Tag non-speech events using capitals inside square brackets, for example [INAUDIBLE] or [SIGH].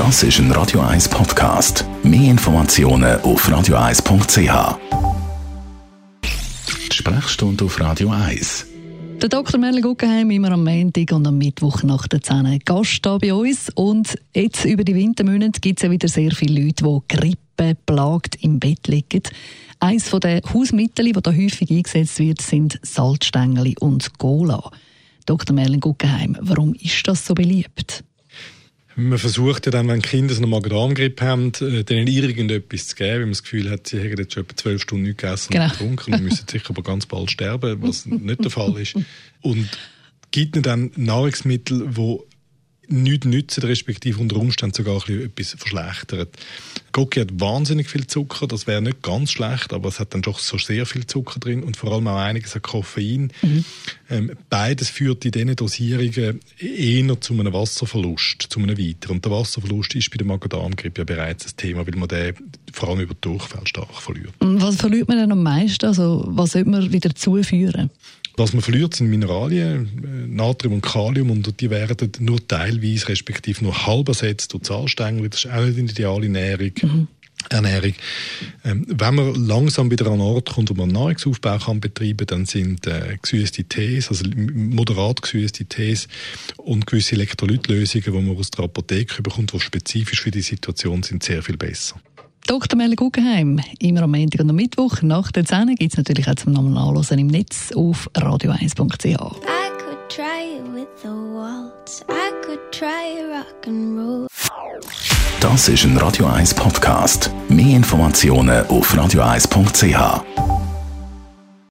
Das ist ein Radio 1 Podcast. Mehr Informationen auf radio1.ch. Sprechstunde auf Radio 1. Der Dr. Merle Guggenheim immer am Montag und am Mittwoch nach der 10 Gast da bei uns. Und jetzt über die Wintermonate gibt es ja wieder sehr viele Leute, die Grippe plagt im Bett liegen. Eines der Hausmittel, das da häufig eingesetzt wird, sind Salzstängel und Cola. Dr. Merlin Guggenheim, warum ist das so beliebt? Man versucht ja dann, wenn Kinder so eine Magen-Darm-Grippe haben, äh, denen irgendetwas zu geben, weil man das Gefühl hat, sie hätten jetzt schon etwa zwölf Stunden nicht gegessen genau. und getrunken und müssen sicher aber ganz bald sterben, was nicht der Fall ist. [LAUGHS] Und gibt ihnen dann Nahrungsmittel, die nichts nützen, respektive unter Umständen sogar etwas verschlechtern. Gocki hat wahnsinnig viel Zucker, das wäre nicht ganz schlecht, aber es hat dann doch so sehr viel Zucker drin und vor allem auch einiges an Koffein. Mhm. Ähm, beides führt in diesen Dosierungen eher zu einem Wasserverlust, zu einem weiteren. Und der Wasserverlust ist bei der Magen-Darm-Grippe ja bereits ein Thema, weil man den vor allem über Durchfall stark verliert. Was verliert man denn am meisten? Also, was sollte man wieder zuführen? Was man verliert, sind Mineralien, äh, Natrium und Kalium, und die werden nur teilweise, respektive nur halb ersetzt durch Zahlstängel. Das ist auch nicht eine ideale Ernährung. Mhm. Ernährung. Ähm, wenn man langsam wieder an einen Ort kommt, wo man einen Nahrungsaufbau kann betreiben dann sind äh, gesüßte Tees, also moderat gesüßte Tees und gewisse Elektrolytlösungen, die man aus der Apotheke bekommt, die spezifisch für die Situation sind, sehr viel besser. Dr. Melle Guggenheim, immer am Montag und am Mittwoch. Nach der 10 gibt es natürlich auch zum Namen Nachlesen im Netz auf radio1.ch. Das ist ein Radio 1 Podcast. Mehr Informationen auf radio1.ch.